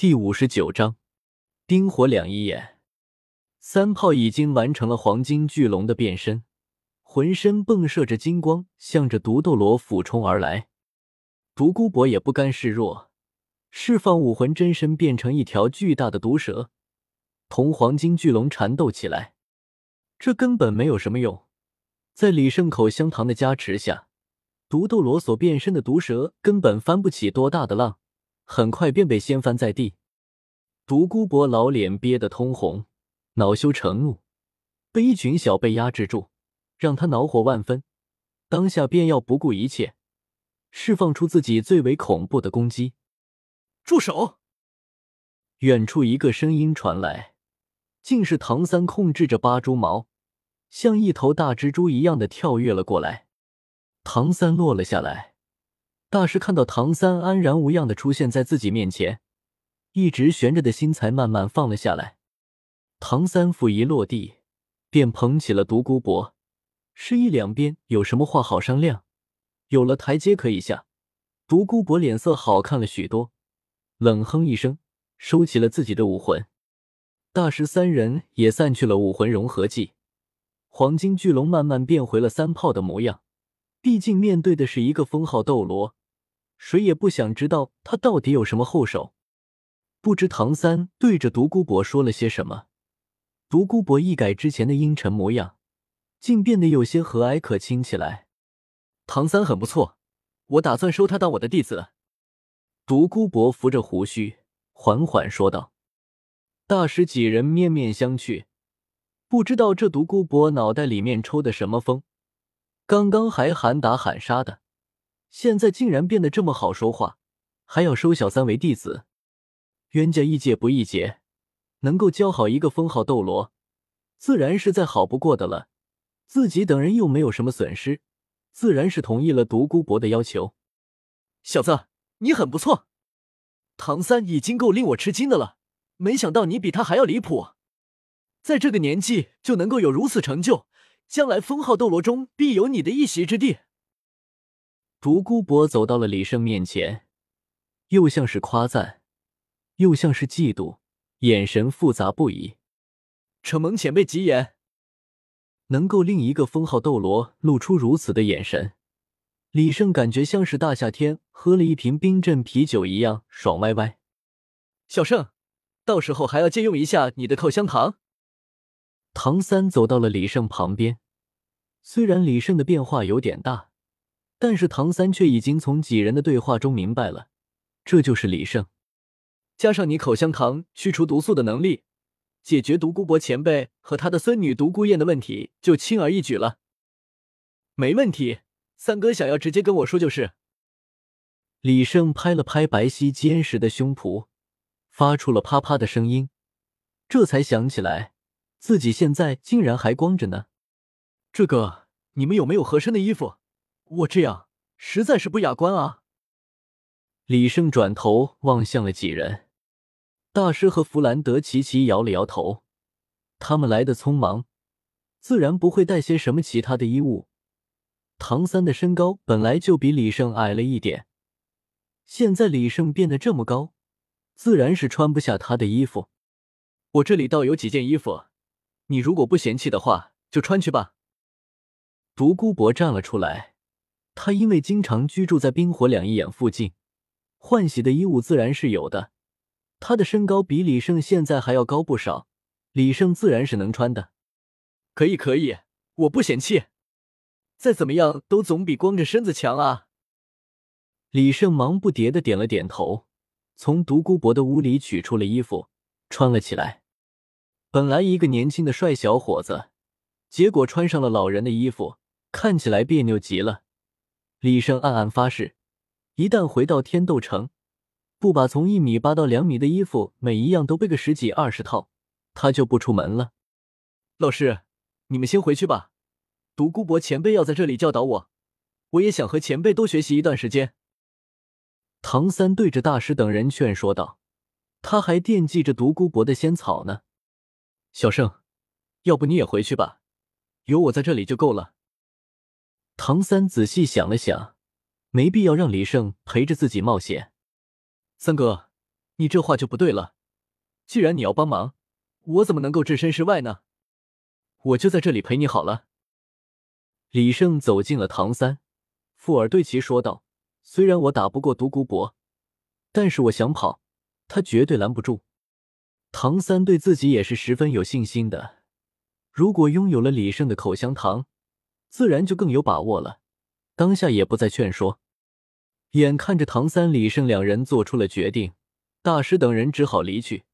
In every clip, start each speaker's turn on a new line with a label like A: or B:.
A: 第五十九章，冰火两仪眼。三炮已经完成了黄金巨龙的变身，浑身迸射着金光，向着毒斗罗俯冲而来。独孤博也不甘示弱，释放武魂真身，变成一条巨大的毒蛇，同黄金巨龙缠斗起来。这根本没有什么用，在李胜口香糖的加持下，毒斗罗所变身的毒蛇根本翻不起多大的浪。很快便被掀翻在地，独孤博老脸憋得通红，恼羞成怒，被一群小辈压制住，让他恼火万分，当下便要不顾一切，释放出自己最为恐怖的攻击。
B: 住手！
A: 远处一个声音传来，竟是唐三控制着八蛛矛，像一头大蜘蛛一样的跳跃了过来。唐三落了下来。大师看到唐三安然无恙的出现在自己面前，一直悬着的心才慢慢放了下来。唐三甫一落地，便捧起了独孤博，示意两边有什么话好商量，有了台阶可以下。独孤博脸色好看了许多，冷哼一声，收起了自己的武魂。大师三人也散去了武魂融合技，黄金巨龙慢慢变回了三炮的模样。毕竟面对的是一个封号斗罗。谁也不想知道他到底有什么后手。不知唐三对着独孤博说了些什么，独孤博一改之前的阴沉模样，竟变得有些和蔼可亲起来。
B: 唐三很不错，我打算收他当我的弟子。
A: 独孤博扶着胡须，缓缓说道。大师几人面面相觑，不知道这独孤博脑袋里面抽的什么风，刚刚还喊打喊杀的。现在竟然变得这么好说话，还要收小三为弟子，冤家宜解不宜结，能够教好一个封号斗罗，自然是再好不过的了。自己等人又没有什么损失，自然是同意了独孤博的要求。
B: 小子，你很不错，唐三已经够令我吃惊的了，没想到你比他还要离谱，在这个年纪就能够有如此成就，将来封号斗罗中必有你的一席之地。
A: 独孤博走到了李胜面前，又像是夸赞，又像是嫉妒，眼神复杂不已。
B: 承蒙前辈吉言，
A: 能够令一个封号斗罗露出如此的眼神，李胜感觉像是大夏天喝了一瓶冰镇啤酒一样爽歪歪。
B: 小胜，到时候还要借用一下你的口香糖。
A: 唐三走到了李胜旁边，虽然李胜的变化有点大。但是唐三却已经从几人的对话中明白了，这就是李胜。
B: 加上你口香糖去除毒素的能力，解决独孤博前辈和他的孙女独孤雁的问题就轻而易举了。没问题，三哥想要直接跟我说就是。
A: 李胜拍了拍白皙坚实的胸脯，发出了啪啪的声音，这才想起来自己现在竟然还光着呢。
B: 这个，你们有没有合身的衣服？我这样实在是不雅观啊！
A: 李胜转头望向了几人，大师和弗兰德齐齐摇了摇头。他们来的匆忙，自然不会带些什么其他的衣物。唐三的身高本来就比李胜矮了一点，现在李胜变得这么高，自然是穿不下他的衣服。
B: 我这里倒有几件衣服，你如果不嫌弃的话，就穿去吧。
A: 独孤博站了出来。他因为经常居住在冰火两仪眼附近，换洗的衣物自然是有的。他的身高比李胜现在还要高不少，李胜自然是能穿的。
B: 可以，可以，我不嫌弃。再怎么样都总比光着身子强啊！
A: 李胜忙不迭的点了点头，从独孤博的屋里取出了衣服，穿了起来。本来一个年轻的帅小伙子，结果穿上了老人的衣服，看起来别扭极了。李胜暗暗发誓，一旦回到天斗城，不把从一米八到两米的衣服每一样都备个十几二十套，他就不出门了。
B: 老师，你们先回去吧。独孤博前辈要在这里教导我，我也想和前辈多学习一段时间。
A: 唐三对着大师等人劝说道：“他还惦记着独孤博的仙草呢。”
B: 小胜，要不你也回去吧，有我在这里就够了。
A: 唐三仔细想了想，没必要让李胜陪着自己冒险。
B: 三哥，你这话就不对了。既然你要帮忙，我怎么能够置身事外呢？我就在这里陪你好了。
A: 李胜走进了唐三，附耳对其说道：“虽然我打不过独孤博，但是我想跑，他绝对拦不住。”唐三对自己也是十分有信心的，如果拥有了李胜的口香糖，自然就更有把握了。当下也不再劝说，眼看着唐三、李胜两人做出了决定，大师等人只好离去。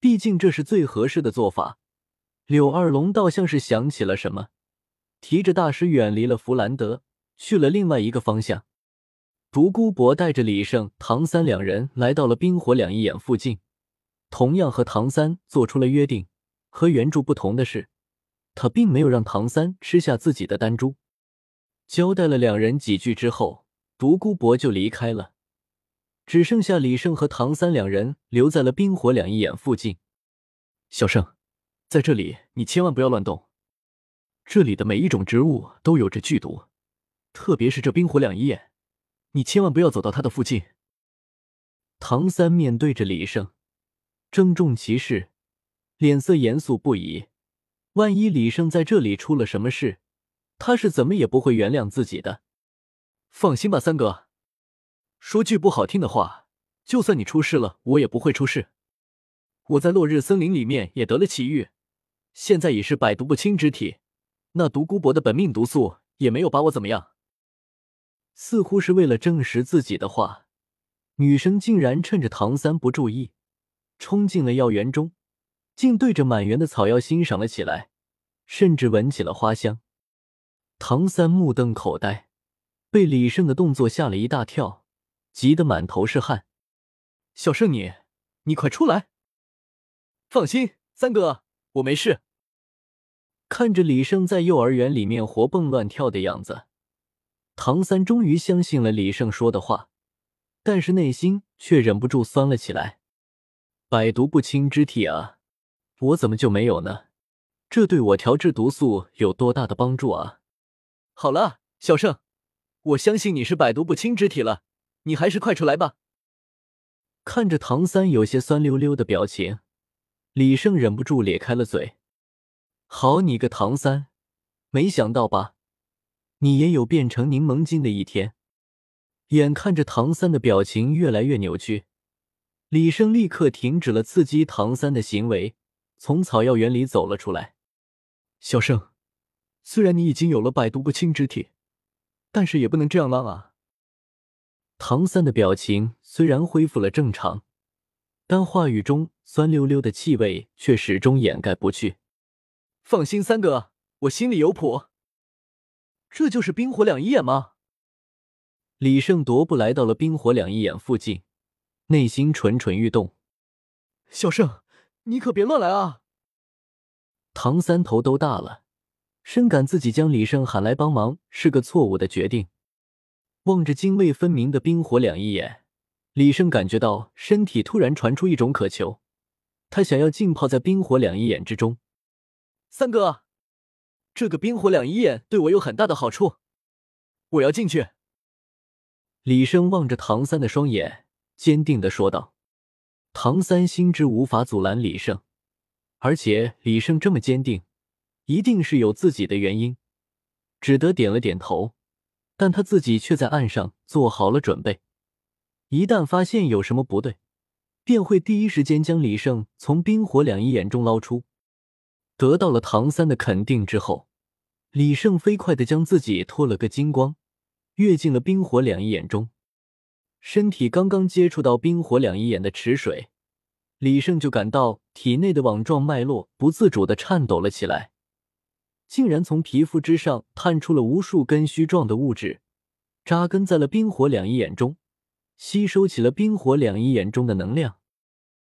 A: 毕竟这是最合适的做法。柳二龙倒像是想起了什么，提着大师远离了弗兰德，去了另外一个方向。独孤博带着李胜、唐三两人来到了冰火两仪眼附近，同样和唐三做出了约定。和原著不同的是，他并没有让唐三吃下自己的丹珠。交代了两人几句之后，独孤博就离开了，只剩下李胜和唐三两人留在了冰火两仪眼附近。
B: 小胜。在这里，你千万不要乱动。这里的每一种植物都有着剧毒，特别是这冰火两仪眼，你千万不要走到它的附近。
A: 唐三面对着李胜，郑重其事，脸色严肃不已。万一李胜在这里出了什么事，他是怎么也不会原谅自己的。
B: 放心吧，三哥。说句不好听的话，就算你出事了，我也不会出事。我在落日森林里面也得了奇遇。现在已是百毒不侵之体，那独孤博的本命毒素也没有把我怎么样。
A: 似乎是为了证实自己的话，女生竟然趁着唐三不注意，冲进了药园中，竟对着满园的草药欣赏了起来，甚至闻起了花香。唐三目瞪口呆，被李胜的动作吓了一大跳，急得满头是汗。
B: 小胜，你你快出来！放心，三哥。我没事。
A: 看着李胜在幼儿园里面活蹦乱跳的样子，唐三终于相信了李胜说的话，但是内心却忍不住酸了起来。百毒不侵之体啊，我怎么就没有呢？这对我调制毒素有多大的帮助啊？
B: 好了，小胜，我相信你是百毒不侵之体了，你还是快出来吧。
A: 看着唐三有些酸溜溜的表情。李胜忍不住咧开了嘴：“好你个唐三，没想到吧？你也有变成柠檬精的一天。”眼看着唐三的表情越来越扭曲，李胜立刻停止了刺激唐三的行为，从草药园里走了出来。
B: 小胜，虽然你已经有了百毒不侵之体，但是也不能这样浪啊！
A: 唐三的表情虽然恢复了正常。但话语中酸溜溜的气味却始终掩盖不去。
B: 放心，三哥，我心里有谱。这就是冰火两仪眼吗？
A: 李胜踱步来到了冰火两仪眼附近，内心蠢蠢欲动。
B: 小胜，你可别乱来啊！
A: 唐三头都大了，深感自己将李胜喊来帮忙是个错误的决定。望着泾渭分明的冰火两仪眼。李胜感觉到身体突然传出一种渴求，他想要浸泡在冰火两仪眼之中。
B: 三哥，这个冰火两仪眼对我有很大的好处，我要进去。
A: 李胜望着唐三的双眼，坚定的说道。唐三心知无法阻拦李胜，而且李胜这么坚定，一定是有自己的原因，只得点了点头。但他自己却在岸上做好了准备。一旦发现有什么不对，便会第一时间将李胜从冰火两仪眼中捞出。得到了唐三的肯定之后，李胜飞快的将自己脱了个精光，跃进了冰火两仪眼中。身体刚刚接触到冰火两仪眼的池水，李胜就感到体内的网状脉络不自主的颤抖了起来，竟然从皮肤之上探出了无数根须状的物质，扎根在了冰火两仪眼中。吸收起了冰火两仪眼中的能量，